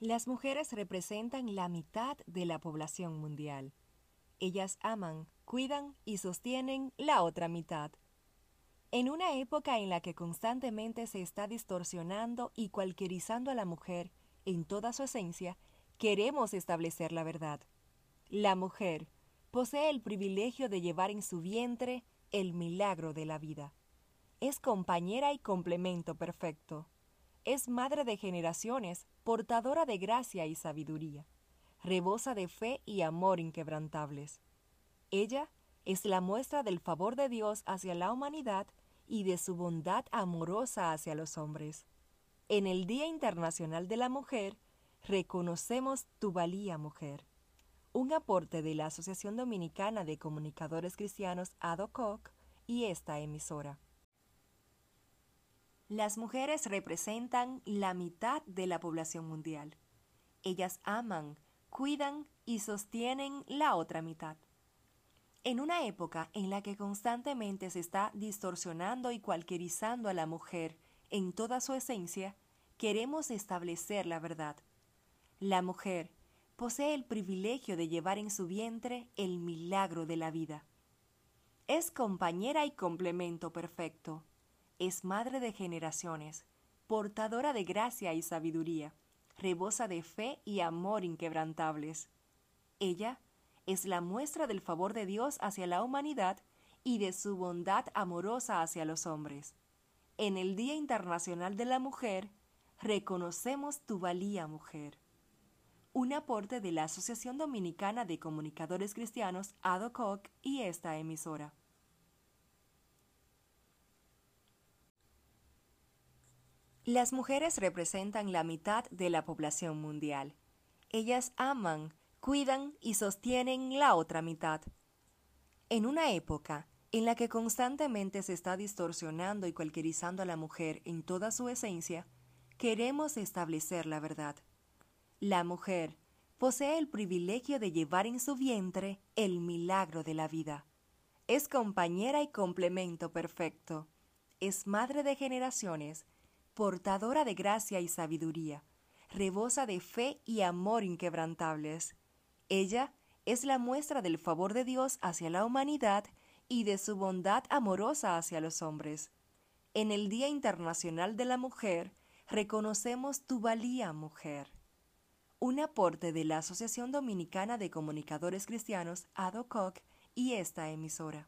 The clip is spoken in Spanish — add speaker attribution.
Speaker 1: Las mujeres representan la mitad de la población mundial. Ellas aman, cuidan y sostienen la otra mitad. En una época en la que constantemente se está distorsionando y cualquierizando a la mujer en toda su esencia, queremos establecer la verdad. La mujer posee el privilegio de llevar en su vientre el milagro de la vida. Es compañera y complemento perfecto. Es madre de generaciones, portadora de gracia y sabiduría. Rebosa de fe y amor inquebrantables. Ella es la muestra del favor de Dios hacia la humanidad y de su bondad amorosa hacia los hombres. En el Día Internacional de la Mujer, reconocemos tu valía, mujer. Un aporte de la Asociación Dominicana de Comunicadores Cristianos ADOCOC y esta emisora. Las mujeres representan la mitad de la población mundial. Ellas aman, cuidan y sostienen la otra mitad. En una época en la que constantemente se está distorsionando y cualquierizando a la mujer en toda su esencia, queremos establecer la verdad. La mujer posee el privilegio de llevar en su vientre el milagro de la vida. Es compañera y complemento perfecto es madre de generaciones, portadora de gracia y sabiduría, rebosa de fe y amor inquebrantables. Ella es la muestra del favor de Dios hacia la humanidad y de su bondad amorosa hacia los hombres. En el Día Internacional de la Mujer, reconocemos tu valía, mujer. Un aporte de la Asociación Dominicana de Comunicadores Cristianos, ADOCOC, y esta emisora. Las mujeres representan la mitad de la población mundial. Ellas aman, cuidan y sostienen la otra mitad. En una época en la que constantemente se está distorsionando y cualquierizando a la mujer en toda su esencia, queremos establecer la verdad. La mujer posee el privilegio de llevar en su vientre el milagro de la vida. Es compañera y complemento perfecto. Es madre de generaciones portadora de gracia y sabiduría, rebosa de fe y amor inquebrantables. Ella es la muestra del favor de Dios hacia la humanidad y de su bondad amorosa hacia los hombres. En el Día Internacional de la Mujer, reconocemos tu valía, mujer. Un aporte de la Asociación Dominicana de Comunicadores Cristianos, ADOCOC, y esta emisora.